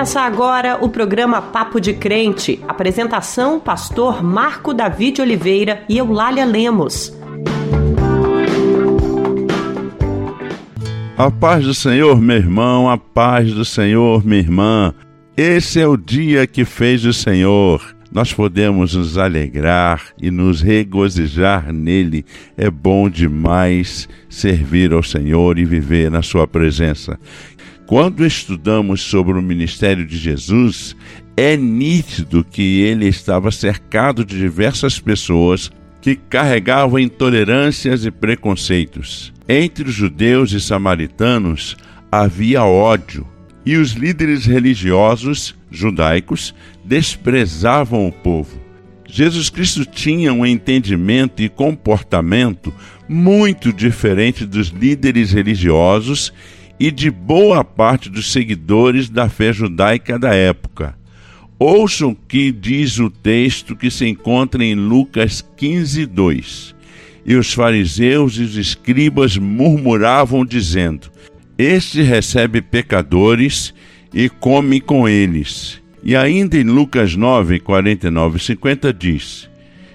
Começa agora o programa Papo de Crente. Apresentação: Pastor Marco David Oliveira e Eulália Lemos. A paz do Senhor, meu irmão, a paz do Senhor, minha irmã. Esse é o dia que fez o Senhor. Nós podemos nos alegrar e nos regozijar nele. É bom demais servir ao Senhor e viver na Sua presença. Quando estudamos sobre o ministério de Jesus, é nítido que ele estava cercado de diversas pessoas que carregavam intolerâncias e preconceitos. Entre os judeus e samaritanos havia ódio, e os líderes religiosos judaicos desprezavam o povo. Jesus Cristo tinha um entendimento e comportamento muito diferente dos líderes religiosos e de boa parte dos seguidores da fé judaica da época. Ouçam o que diz o texto que se encontra em Lucas 15, 2. E os fariseus e os escribas murmuravam, dizendo: Este recebe pecadores e come com eles. E ainda em Lucas 9, 49 e 50 diz: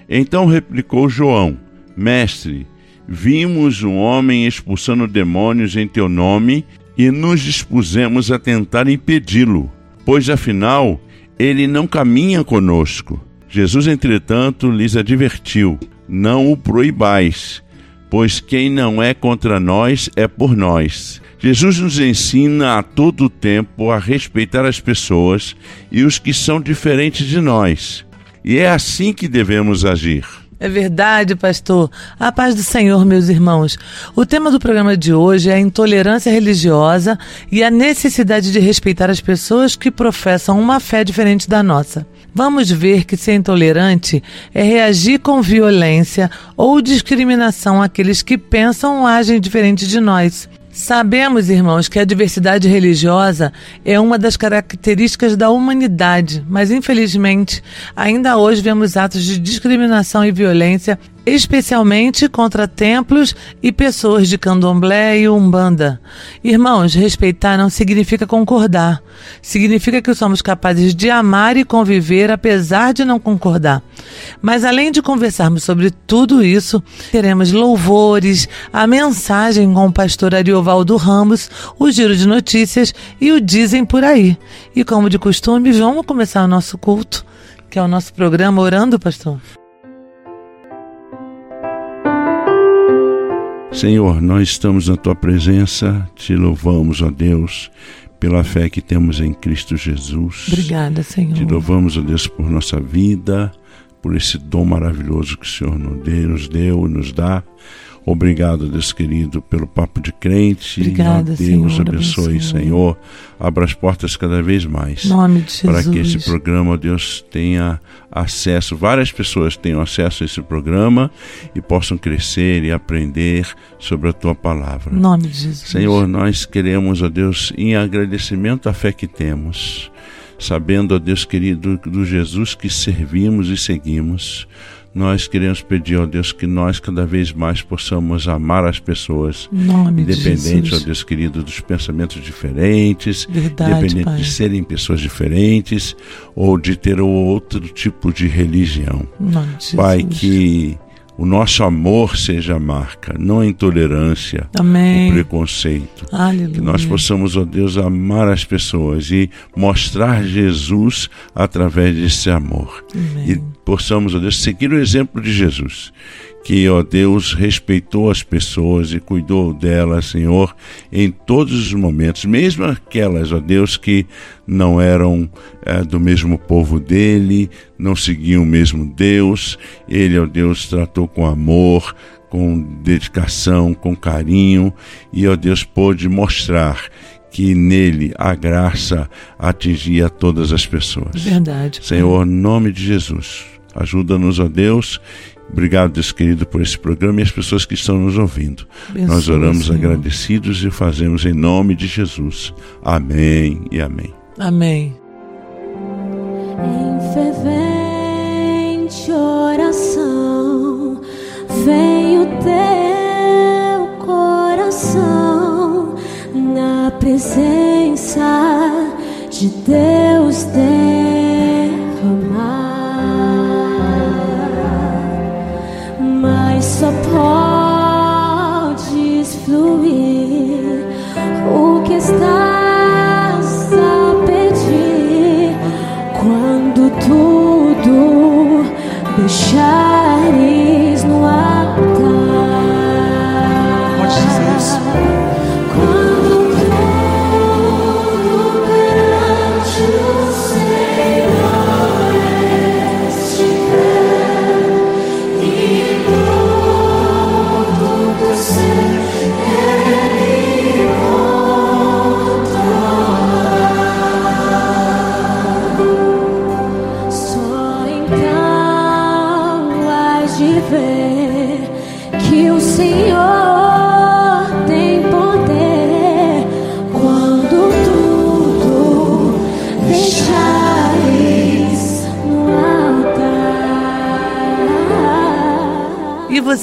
Então replicou João: Mestre, Vimos um homem expulsando demônios em teu nome e nos dispusemos a tentar impedi-lo, pois afinal ele não caminha conosco. Jesus, entretanto, lhes advertiu: Não o proibais, pois quem não é contra nós é por nós. Jesus nos ensina a todo tempo a respeitar as pessoas e os que são diferentes de nós. E é assim que devemos agir. É verdade, pastor. A paz do Senhor, meus irmãos. O tema do programa de hoje é a intolerância religiosa e a necessidade de respeitar as pessoas que professam uma fé diferente da nossa. Vamos ver que ser intolerante é reagir com violência ou discriminação àqueles que pensam ou agem diferente de nós. Sabemos, irmãos, que a diversidade religiosa é uma das características da humanidade, mas infelizmente ainda hoje vemos atos de discriminação e violência especialmente contra templos e pessoas de candomblé e umbanda. Irmãos, respeitar não significa concordar. Significa que somos capazes de amar e conviver apesar de não concordar. Mas além de conversarmos sobre tudo isso, teremos louvores, a mensagem com o pastor Ariovaldo Ramos, o giro de notícias e o Dizem por aí. E como de costume, vamos começar o nosso culto, que é o nosso programa Orando, pastor. Senhor, nós estamos na tua presença, te louvamos, ó Deus, pela fé que temos em Cristo Jesus. Obrigada, Senhor. Te louvamos, ó Deus, por nossa vida, por esse dom maravilhoso que o Senhor nos deu e nos dá. Obrigado, Deus querido, pelo papo de crente. Obrigada, Deus Senhor, abençoe, abençoe. Senhor. Abra as portas cada vez mais. Nome de Jesus. Para que esse programa, Deus, tenha acesso, várias pessoas tenham acesso a esse programa e possam crescer e aprender sobre a tua palavra. Nome de Jesus. Senhor, nós queremos, ó Deus, em agradecimento à fé que temos, sabendo, ó Deus querido, do Jesus que servimos e seguimos nós queremos pedir, ó Deus, que nós cada vez mais possamos amar as pessoas, Nome independente, de ó Deus querido, dos pensamentos diferentes, Verdade, independente Pai. de serem pessoas diferentes ou de ter outro tipo de religião. Nome de Jesus. Pai, que o nosso amor seja a marca, não a intolerância, Amém. o preconceito. Aleluia. Que nós possamos, ó Deus, amar as pessoas e mostrar Jesus através desse amor. Amém. E possamos, ó Deus, seguir o exemplo de Jesus, que, ó Deus, respeitou as pessoas e cuidou delas, Senhor, em todos os momentos, mesmo aquelas, ó Deus, que não eram é, do mesmo povo dele, não seguiam o mesmo Deus. Ele, ó Deus, tratou com amor, com dedicação, com carinho, e, ó Deus, pôde mostrar que nele a graça atingia todas as pessoas. Verdade. Senhor, em nome de Jesus, ajuda-nos, ó Deus. Obrigado, Deus querido, por esse programa e as pessoas que estão nos ouvindo. Abençoa, Nós oramos Senhor. agradecidos e fazemos em nome de Jesus. Amém e amém. Amém. Em fervente oração vem o teu coração na presença de Deus derramar,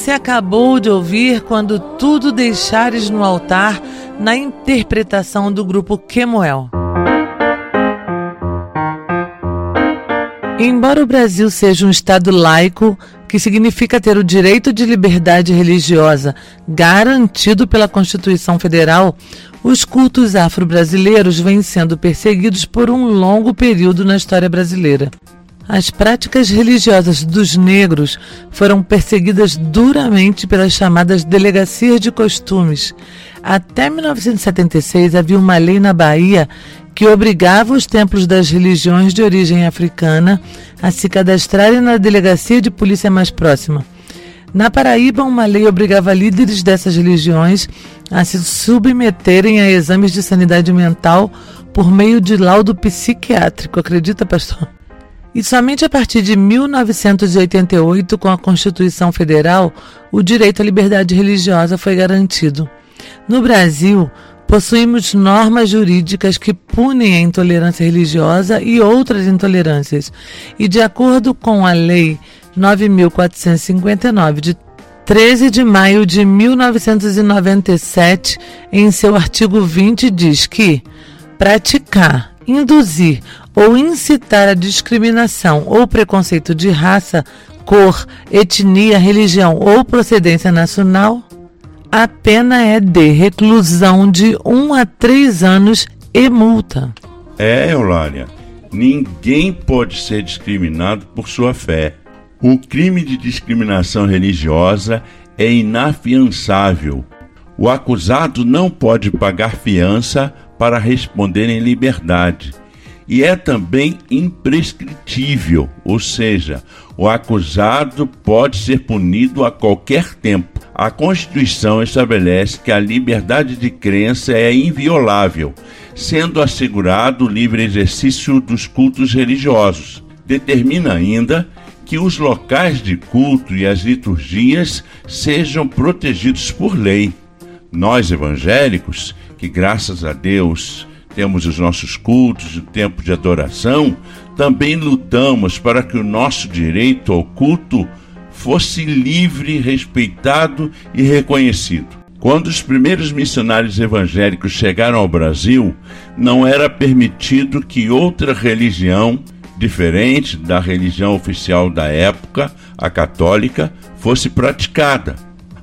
você acabou de ouvir Quando Tudo Deixares no Altar, na interpretação do grupo Kemuel. Embora o Brasil seja um Estado laico, que significa ter o direito de liberdade religiosa garantido pela Constituição Federal, os cultos afro-brasileiros vêm sendo perseguidos por um longo período na história brasileira. As práticas religiosas dos negros foram perseguidas duramente pelas chamadas delegacias de costumes. Até 1976 havia uma lei na Bahia que obrigava os templos das religiões de origem africana a se cadastrarem na delegacia de polícia mais próxima. Na Paraíba, uma lei obrigava líderes dessas religiões a se submeterem a exames de sanidade mental por meio de laudo psiquiátrico. Acredita, pastor? E somente a partir de 1988, com a Constituição Federal, o direito à liberdade religiosa foi garantido. No Brasil, possuímos normas jurídicas que punem a intolerância religiosa e outras intolerâncias. E de acordo com a Lei 9459 de 13 de maio de 1997, em seu artigo 20, diz que praticar, induzir ou incitar a discriminação ou preconceito de raça, cor, etnia, religião ou procedência nacional, a pena é de reclusão de 1 a 3 anos e multa. É, Eulália, ninguém pode ser discriminado por sua fé. O crime de discriminação religiosa é inafiançável. O acusado não pode pagar fiança para responder em liberdade. E é também imprescritível, ou seja, o acusado pode ser punido a qualquer tempo. A Constituição estabelece que a liberdade de crença é inviolável, sendo assegurado o livre exercício dos cultos religiosos. Determina ainda que os locais de culto e as liturgias sejam protegidos por lei. Nós evangélicos, que graças a Deus temos os nossos cultos o tempo de adoração, também lutamos para que o nosso direito ao culto fosse livre, respeitado e reconhecido. Quando os primeiros missionários evangélicos chegaram ao Brasil, não era permitido que outra religião, diferente da religião oficial da época, a católica, fosse praticada.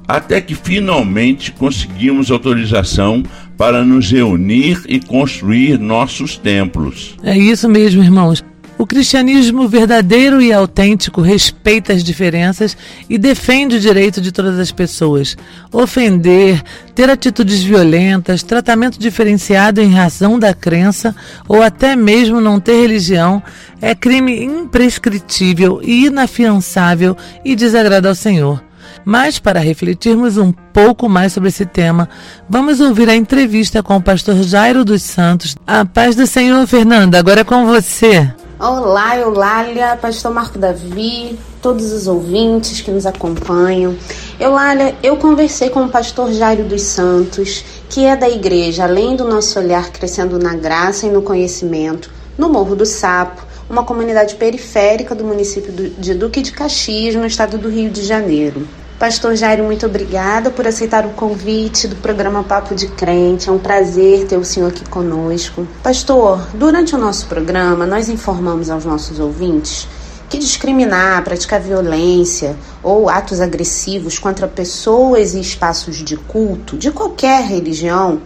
Até que finalmente conseguimos autorização para nos reunir e construir nossos templos. É isso mesmo, irmãos. O cristianismo verdadeiro e autêntico respeita as diferenças e defende o direito de todas as pessoas. Ofender, ter atitudes violentas, tratamento diferenciado em razão da crença ou até mesmo não ter religião é crime imprescritível e inafiançável e desagrada ao Senhor. Mas para refletirmos um pouco mais sobre esse tema, vamos ouvir a entrevista com o pastor Jairo dos Santos. A paz do Senhor, Fernanda, agora é com você. Olá, Eulália, pastor Marco Davi, todos os ouvintes que nos acompanham. Eulália, eu conversei com o pastor Jairo dos Santos, que é da igreja Além do Nosso Olhar Crescendo na Graça e no Conhecimento, no Morro do Sapo, uma comunidade periférica do município de Duque de Caxias, no estado do Rio de Janeiro. Pastor Jairo, muito obrigada por aceitar o convite do programa Papo de Crente. É um prazer ter o senhor aqui conosco. Pastor, durante o nosso programa, nós informamos aos nossos ouvintes que discriminar, praticar violência ou atos agressivos contra pessoas e espaços de culto de qualquer religião,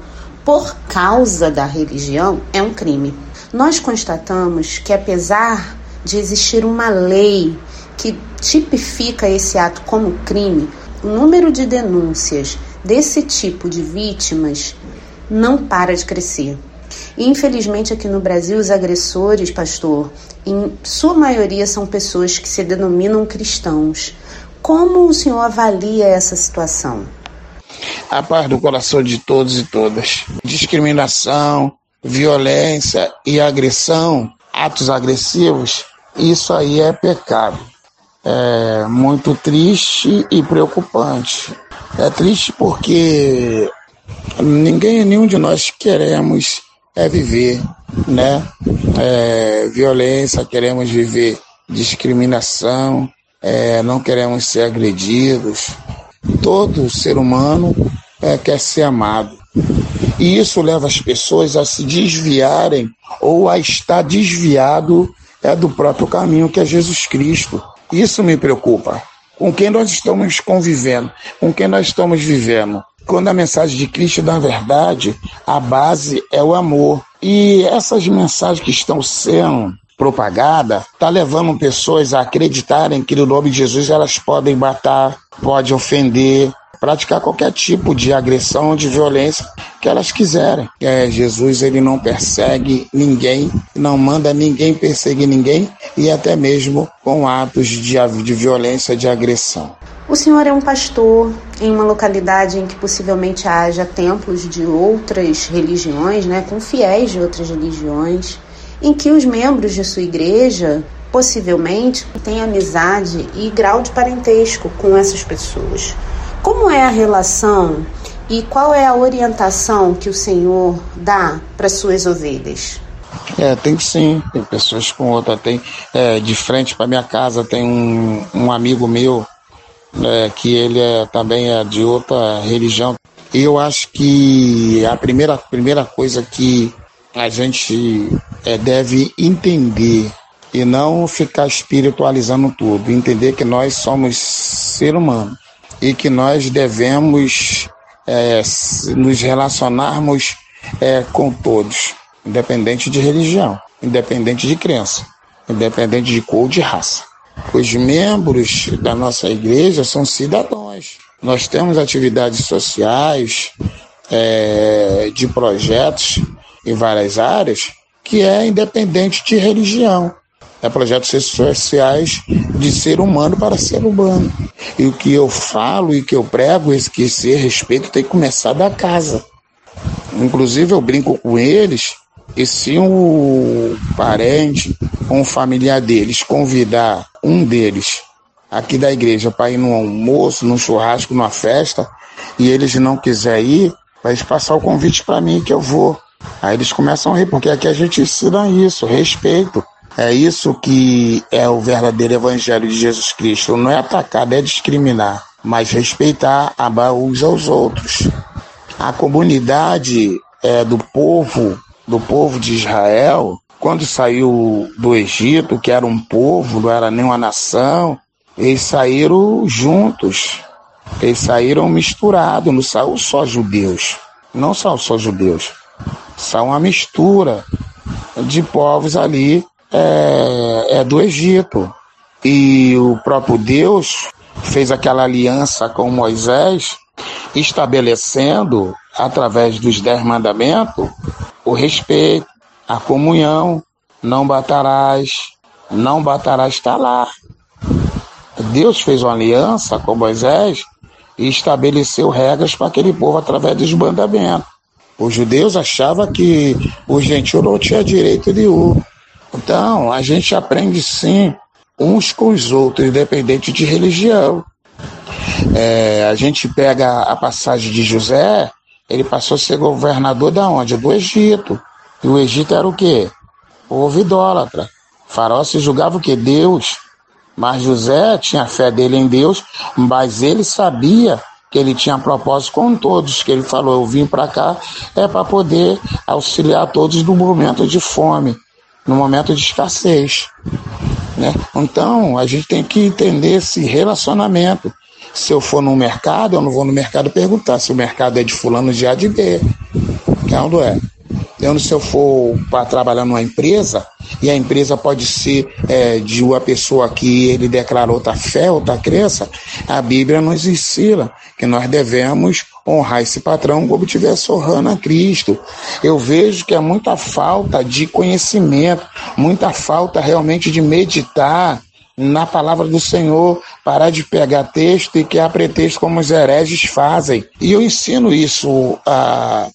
por causa da religião, é um crime. Nós constatamos que, apesar de existir uma lei que tipifica esse ato como crime, o número de denúncias desse tipo de vítimas não para de crescer. E, infelizmente, aqui no Brasil, os agressores, pastor, em sua maioria são pessoas que se denominam cristãos. Como o senhor avalia essa situação? A paz do coração de todos e todas. Discriminação, violência e agressão, atos agressivos, isso aí é pecado é muito triste e preocupante. É triste porque ninguém, nenhum de nós queremos é viver, né? É, violência, queremos viver discriminação, é, não queremos ser agredidos. Todo ser humano é, quer ser amado. E isso leva as pessoas a se desviarem ou a estar desviado é, do próprio caminho que é Jesus Cristo. Isso me preocupa. Com quem nós estamos convivendo, com quem nós estamos vivendo. Quando a mensagem de Cristo, na verdade, a base é o amor. E essas mensagens que estão sendo propagadas, está levando pessoas a acreditarem que no nome de Jesus elas podem matar, pode ofender, praticar qualquer tipo de agressão, de violência que elas quiserem. É, Jesus ele não persegue ninguém, não manda ninguém perseguir ninguém e até mesmo com atos de, de violência, de agressão. O senhor é um pastor em uma localidade em que possivelmente haja templos de outras religiões, né, com fiéis de outras religiões, em que os membros de sua igreja possivelmente têm amizade e grau de parentesco com essas pessoas. Como é a relação e qual é a orientação que o Senhor dá para suas ovelhas? É, tem sim. Tem pessoas com outra. Tem é, de frente para minha casa tem um, um amigo meu é, que ele é, também é de outra religião. Eu acho que a primeira, primeira coisa que a gente é, deve entender e não ficar espiritualizando tudo, entender que nós somos ser humano e que nós devemos é, nos relacionarmos é, com todos, independente de religião, independente de crença, independente de cor ou de raça. Os membros da nossa igreja são cidadãos. Nós temos atividades sociais, é, de projetos em várias áreas, que é independente de religião é projetos sociais de ser humano para ser humano. E o que eu falo e que eu prego, esse respeito tem que começar da casa. Inclusive eu brinco com eles e se um parente ou um familiar deles convidar um deles aqui da igreja para ir num almoço, num churrasco, numa festa, e eles não quiser ir, vai passar o convite para mim que eu vou. Aí eles começam a rir, porque aqui a gente ensina isso, respeito. É isso que é o verdadeiro evangelho de Jesus Cristo. Não é atacar, é discriminar, mas respeitar, amar uns aos outros. A comunidade é, do povo, do povo de Israel, quando saiu do Egito, que era um povo, não era nem uma nação, eles saíram juntos. Eles saíram misturados, não saiu só judeus. Não são só judeus. São uma mistura de povos ali é, é do Egito. E o próprio Deus fez aquela aliança com Moisés, estabelecendo, através dos dez mandamentos, o respeito, a comunhão, não batarás, não batarás está lá. Deus fez uma aliança com Moisés e estabeleceu regras para aquele povo através dos mandamentos. Os judeus achavam que o gentil não tinha direito nenhum. Então, a gente aprende sim uns com os outros, independente de religião. É, a gente pega a passagem de José, ele passou a ser governador da onde? Do Egito. E o Egito era o quê? Povo idólatra. Faraó se julgava o quê? Deus. Mas José tinha fé dele em Deus, mas ele sabia que ele tinha propósito com todos, que ele falou: Eu vim para cá é para poder auxiliar todos no momento de fome, no momento de escassez. Né? Então, a gente tem que entender esse relacionamento. Se eu for no mercado, eu não vou no mercado perguntar se o mercado é de fulano de A de B. Não é. Eu, se eu for para trabalhar numa empresa, e a empresa pode ser é, de uma pessoa que ele declarou outra fé, outra crença, a Bíblia nos ensina que nós devemos honrar esse patrão como tivesse honrando a Cristo. Eu vejo que é muita falta de conhecimento, muita falta realmente de meditar na palavra do Senhor, parar de pegar texto e criar pretexto como os hereges fazem. E eu ensino isso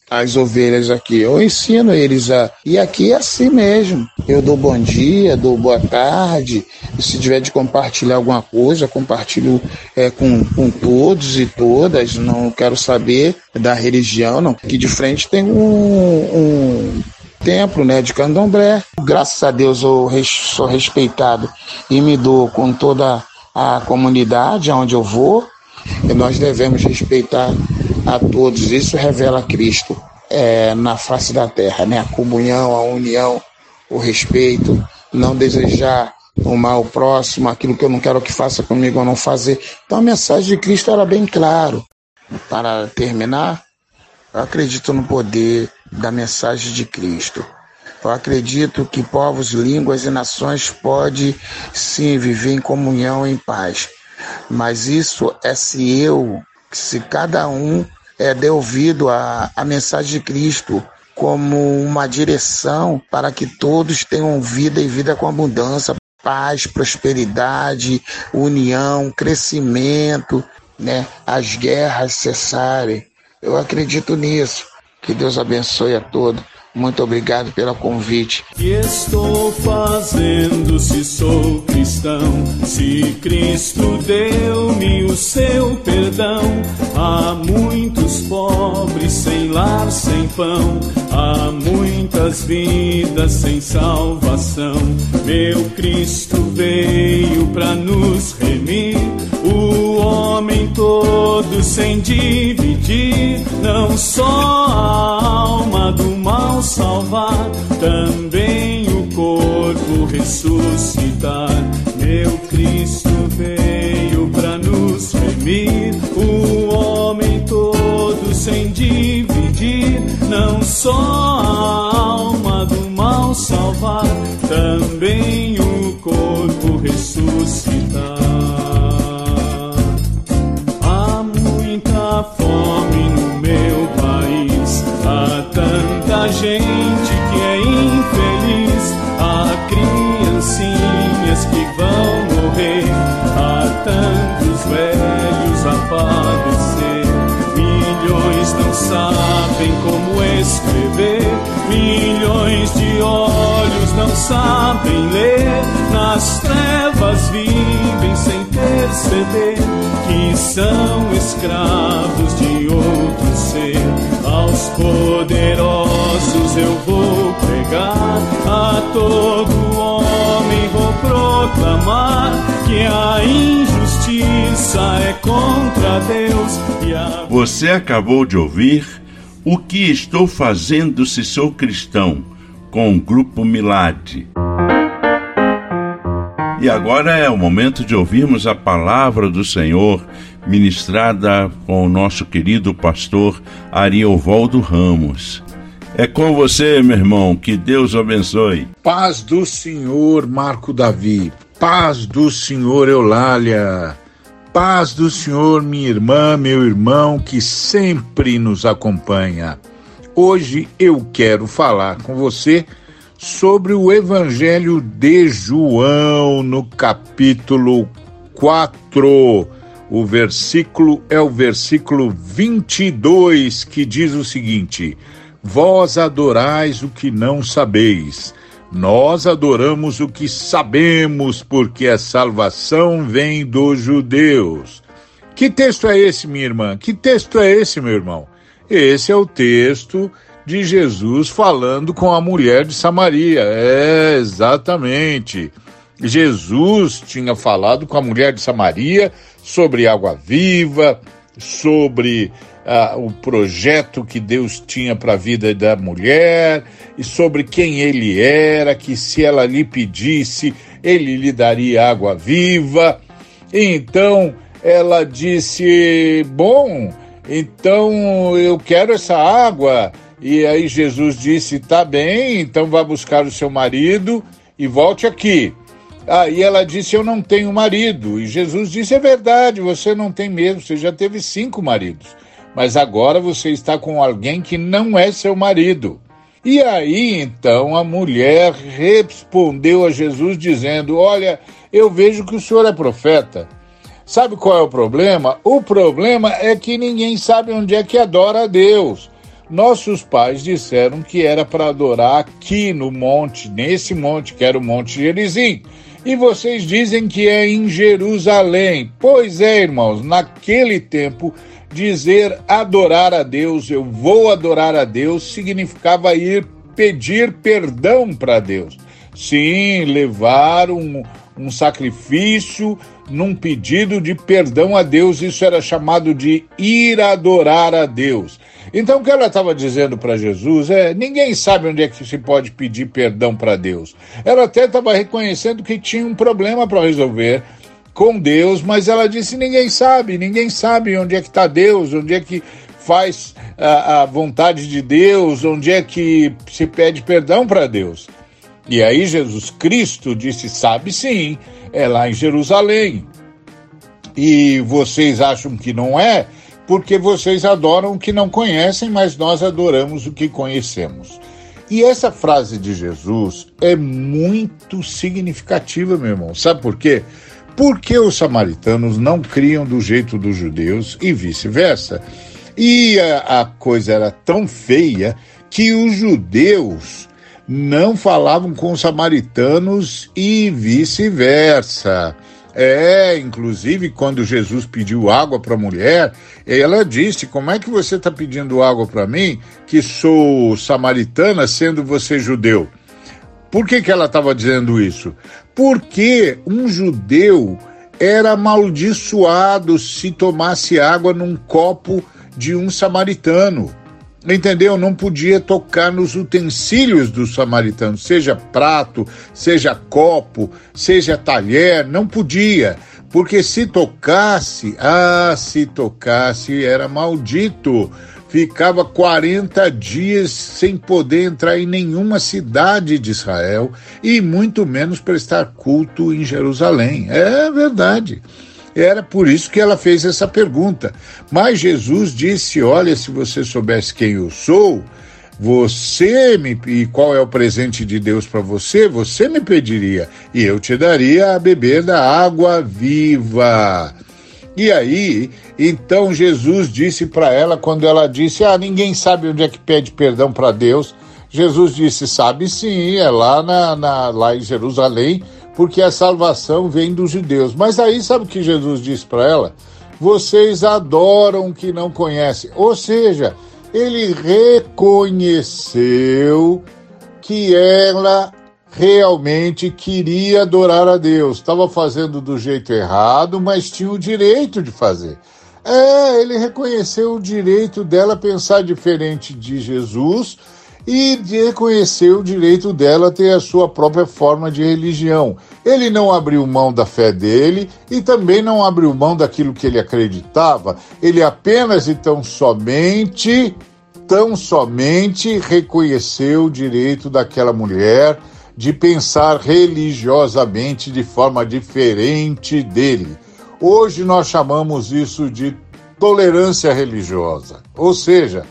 às ovelhas aqui. Eu ensino eles a. E aqui é assim mesmo. Eu dou bom dia, dou boa tarde. Se tiver de compartilhar alguma coisa, compartilho é, com, com todos e todas. Não quero saber da religião, não. Aqui de frente tem um, um templo né, de Candomblé. Graças a Deus eu sou respeitado e me dou com toda a comunidade aonde eu vou. E nós devemos respeitar a todos. Isso revela Cristo é, na face da terra, né? A comunhão, a união, o respeito, não desejar o mal próximo, aquilo que eu não quero que faça comigo ou não fazer. Então a mensagem de Cristo era bem claro. Para terminar, eu acredito no poder da mensagem de Cristo. Eu acredito que povos, línguas e nações podem sim viver em comunhão em paz. Mas isso é se eu, se cada um é, der ouvido à mensagem de Cristo como uma direção para que todos tenham vida e vida com abundância, paz, prosperidade, união, crescimento, né? as guerras cessarem. Eu acredito nisso. Que Deus abençoe a todos. Muito obrigado pelo convite. Que estou fazendo se sou cristão? Se Cristo deu-me o seu perdão, há muitos pobres sem lar, sem pão, há muitas vidas sem salvação. Meu Cristo veio para nos sem dividir, não só a alma do mal salvar, também o corpo ressuscitar. Meu Cristo veio para nos remir, o homem todo sem dividir, não só a alma do mal salvar, também gente que é infeliz, há criancinhas que vão morrer, há tantos velhos a padecer. Milhões não sabem como escrever, milhões de olhos não sabem ler, nas trevas vivem sem perceber que são escravos de. Aos poderosos eu vou pregar, a todo homem vou proclamar que a injustiça é contra Deus e a Você acabou de ouvir O que estou fazendo se sou cristão com o grupo Milad. E agora é o momento de ouvirmos a palavra do Senhor ministrada com o nosso querido pastor Ariovaldo Ramos. É com você, meu irmão, que Deus abençoe. Paz do Senhor, Marco Davi. Paz do Senhor, Eulália. Paz do Senhor, minha irmã, meu irmão, que sempre nos acompanha. Hoje eu quero falar com você sobre o Evangelho de João, no capítulo 4. O versículo é o versículo 22, que diz o seguinte: Vós adorais o que não sabeis. Nós adoramos o que sabemos, porque a salvação vem dos judeus. Que texto é esse, minha irmã? Que texto é esse, meu irmão? Esse é o texto de Jesus falando com a mulher de Samaria. É, exatamente. Jesus tinha falado com a mulher de Samaria sobre água viva, sobre ah, o projeto que Deus tinha para a vida da mulher e sobre quem ele era, que se ela lhe pedisse, ele lhe daria água viva. Então ela disse: Bom, então eu quero essa água. E aí Jesus disse: Tá bem, então vá buscar o seu marido e volte aqui. Aí ela disse: Eu não tenho marido. E Jesus disse: É verdade, você não tem mesmo, você já teve cinco maridos. Mas agora você está com alguém que não é seu marido. E aí então a mulher respondeu a Jesus dizendo: Olha, eu vejo que o senhor é profeta. Sabe qual é o problema? O problema é que ninguém sabe onde é que adora a Deus. Nossos pais disseram que era para adorar aqui no monte, nesse monte, que era o Monte Gerizim. E vocês dizem que é em Jerusalém. Pois é, irmãos, naquele tempo, dizer adorar a Deus, eu vou adorar a Deus, significava ir pedir perdão para Deus. Sim, levar um, um sacrifício num pedido de perdão a Deus, isso era chamado de ir adorar a Deus. Então o que ela estava dizendo para Jesus é: ninguém sabe onde é que se pode pedir perdão para Deus. Ela até estava reconhecendo que tinha um problema para resolver com Deus, mas ela disse: ninguém sabe, ninguém sabe onde é que está Deus, onde é que faz a, a vontade de Deus, onde é que se pede perdão para Deus. E aí Jesus Cristo disse: sabe sim, é lá em Jerusalém. E vocês acham que não é? porque vocês adoram o que não conhecem, mas nós adoramos o que conhecemos. E essa frase de Jesus é muito significativa, meu irmão. Sabe por quê? Porque os samaritanos não criam do jeito dos judeus e vice-versa. E a, a coisa era tão feia que os judeus não falavam com os samaritanos e vice-versa. É, inclusive, quando Jesus pediu água para a mulher, ela disse: Como é que você está pedindo água para mim, que sou samaritana, sendo você judeu? Por que, que ela estava dizendo isso? Porque um judeu era amaldiçoado se tomasse água num copo de um samaritano entendeu? Não podia tocar nos utensílios dos samaritanos, seja prato, seja copo, seja talher, não podia, porque se tocasse, ah, se tocasse, era maldito. Ficava 40 dias sem poder entrar em nenhuma cidade de Israel e muito menos prestar culto em Jerusalém. É verdade. Era por isso que ela fez essa pergunta. Mas Jesus disse: Olha, se você soubesse quem eu sou, você me e qual é o presente de Deus para você, você me pediria e eu te daria a beber da água viva. E aí, então Jesus disse para ela quando ela disse: "Ah, ninguém sabe onde é que pede perdão para Deus". Jesus disse: "Sabe sim, é lá na, na lá em Jerusalém, porque a salvação vem dos judeus. Mas aí sabe o que Jesus disse para ela? Vocês adoram o que não conhecem. Ou seja, ele reconheceu que ela realmente queria adorar a Deus. Estava fazendo do jeito errado, mas tinha o direito de fazer. É, ele reconheceu o direito dela pensar diferente de Jesus e de reconhecer o direito dela ter a sua própria forma de religião. Ele não abriu mão da fé dele e também não abriu mão daquilo que ele acreditava. Ele apenas e tão somente, tão somente reconheceu o direito daquela mulher de pensar religiosamente de forma diferente dele. Hoje nós chamamos isso de tolerância religiosa. Ou seja,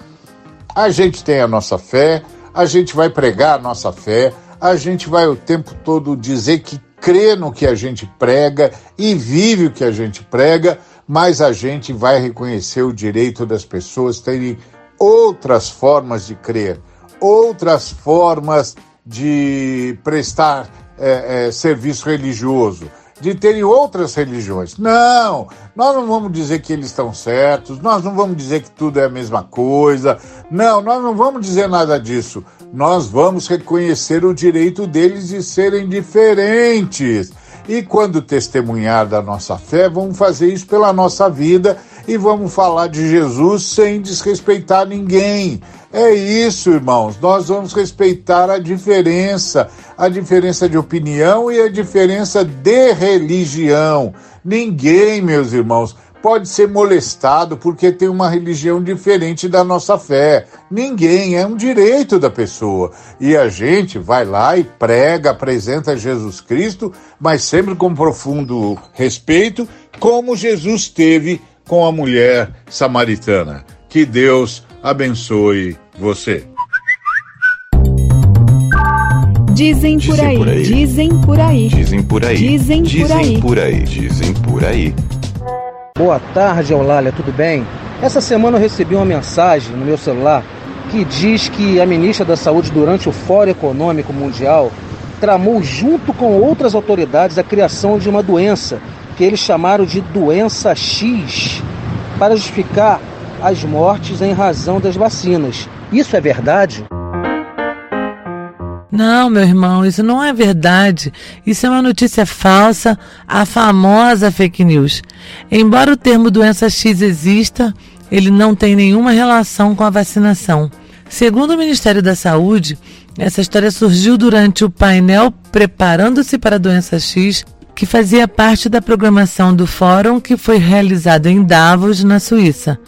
a gente tem a nossa fé, a gente vai pregar a nossa fé, a gente vai o tempo todo dizer que crê no que a gente prega e vive o que a gente prega, mas a gente vai reconhecer o direito das pessoas terem outras formas de crer, outras formas de prestar é, é, serviço religioso. De terem outras religiões. Não, nós não vamos dizer que eles estão certos, nós não vamos dizer que tudo é a mesma coisa. Não, nós não vamos dizer nada disso. Nós vamos reconhecer o direito deles de serem diferentes. E quando testemunhar da nossa fé, vamos fazer isso pela nossa vida e vamos falar de Jesus sem desrespeitar ninguém. É isso, irmãos. Nós vamos respeitar a diferença, a diferença de opinião e a diferença de religião. Ninguém, meus irmãos, pode ser molestado porque tem uma religião diferente da nossa fé. Ninguém, é um direito da pessoa. E a gente vai lá e prega, apresenta Jesus Cristo, mas sempre com profundo respeito, como Jesus teve com a mulher samaritana. Que Deus abençoe você. Dizem por aí, dizem por aí, Dizem por aí. Dizem por aí. por aí. Dizem por aí. Boa tarde, Eulália, tudo bem? Essa semana eu recebi uma mensagem no meu celular que diz que a ministra da Saúde, durante o Fórum Econômico Mundial, tramou junto com outras autoridades a criação de uma doença que eles chamaram de doença X para justificar as mortes em razão das vacinas. Isso é verdade? Não, meu irmão, isso não é verdade. Isso é uma notícia falsa, a famosa fake news. Embora o termo doença X exista, ele não tem nenhuma relação com a vacinação. Segundo o Ministério da Saúde, essa história surgiu durante o painel Preparando-se para a Doença X, que fazia parte da programação do fórum que foi realizado em Davos, na Suíça.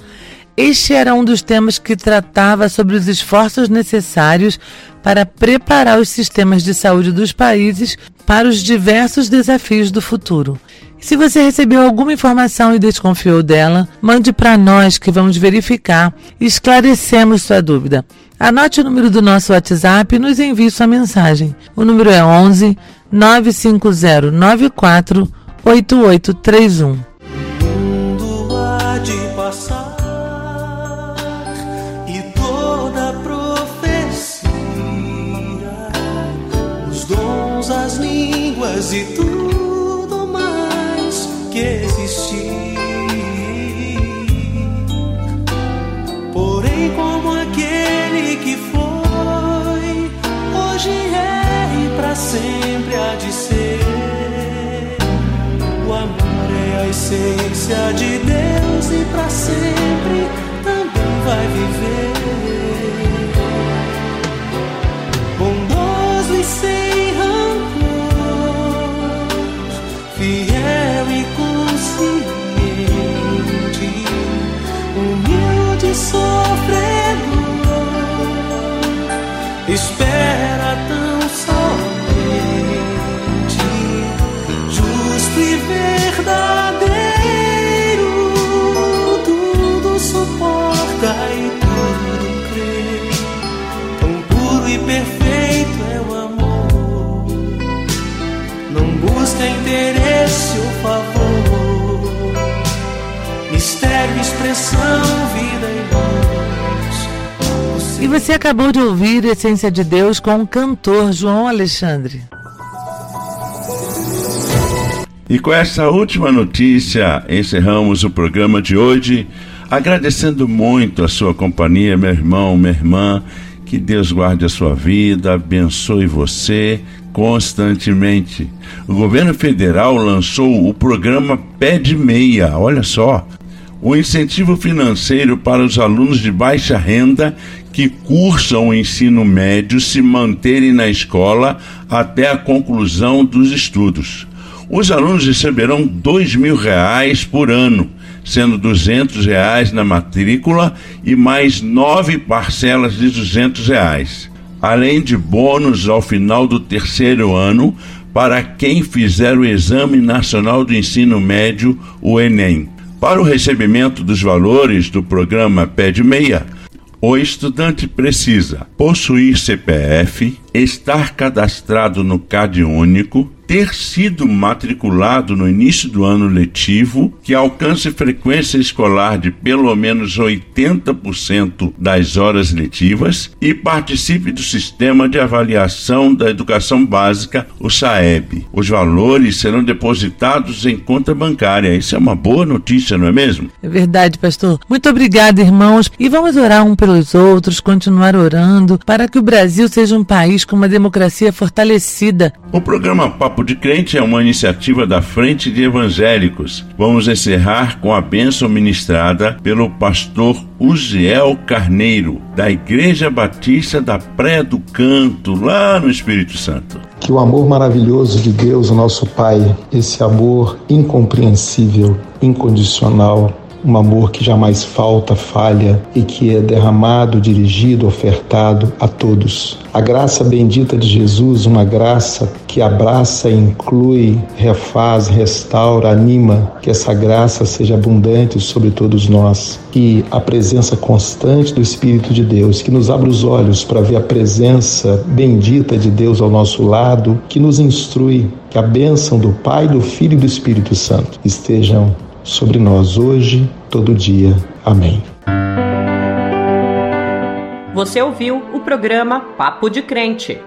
Este era um dos temas que tratava sobre os esforços necessários para preparar os sistemas de saúde dos países para os diversos desafios do futuro. Se você recebeu alguma informação e desconfiou dela, mande para nós que vamos verificar e esclarecemos sua dúvida. Anote o número do nosso WhatsApp e nos envie sua mensagem. O número é 11 950 94 8831. Línguas e tudo mais que existir. Porém, como aquele que foi, hoje é e para sempre há de ser. O amor é a essência de Deus e para sempre sofredor, espera você acabou de ouvir Essência de Deus com o cantor João Alexandre. E com essa última notícia, encerramos o programa de hoje, agradecendo muito a sua companhia, meu irmão, minha irmã. Que Deus guarde a sua vida, abençoe você constantemente. O governo federal lançou o programa Pé de Meia, olha só. O incentivo financeiro para os alunos de baixa renda que cursam o ensino médio se manterem na escola até a conclusão dos estudos. Os alunos receberão dois mil reais por ano, sendo duzentos reais na matrícula e mais nove parcelas de duzentos reais, além de bônus ao final do terceiro ano para quem fizer o Exame Nacional do Ensino Médio, o Enem. Para o recebimento dos valores do programa Pé de Meia, o estudante precisa possuir CPF, estar cadastrado no CAD Único, ter sido matriculado no início do ano letivo, que alcance frequência escolar de pelo menos 80% das horas letivas e participe do sistema de avaliação da educação básica, o SAEB. Os valores serão depositados em conta bancária. Isso é uma boa notícia, não é mesmo? É verdade, pastor. Muito obrigada, irmãos. E vamos orar um pelos outros, continuar orando para que o Brasil seja um país com uma democracia fortalecida. O programa Papo de Crente é uma iniciativa da Frente de Evangélicos. Vamos encerrar com a bênção ministrada pelo pastor Uziel Carneiro, da Igreja Batista da Pré do Canto, lá no Espírito Santo. Que o amor maravilhoso de Deus, o nosso Pai, esse amor incompreensível, incondicional, um amor que jamais falta, falha e que é derramado, dirigido, ofertado a todos. A graça bendita de Jesus, uma graça que abraça, inclui, refaz, restaura, anima, que essa graça seja abundante sobre todos nós. Que a presença constante do Espírito de Deus, que nos abra os olhos para ver a presença bendita de Deus ao nosso lado, que nos instrui, que a bênção do Pai, do Filho e do Espírito Santo estejam sobre nós hoje, todo dia. Amém. Você ouviu o programa Papo de Crente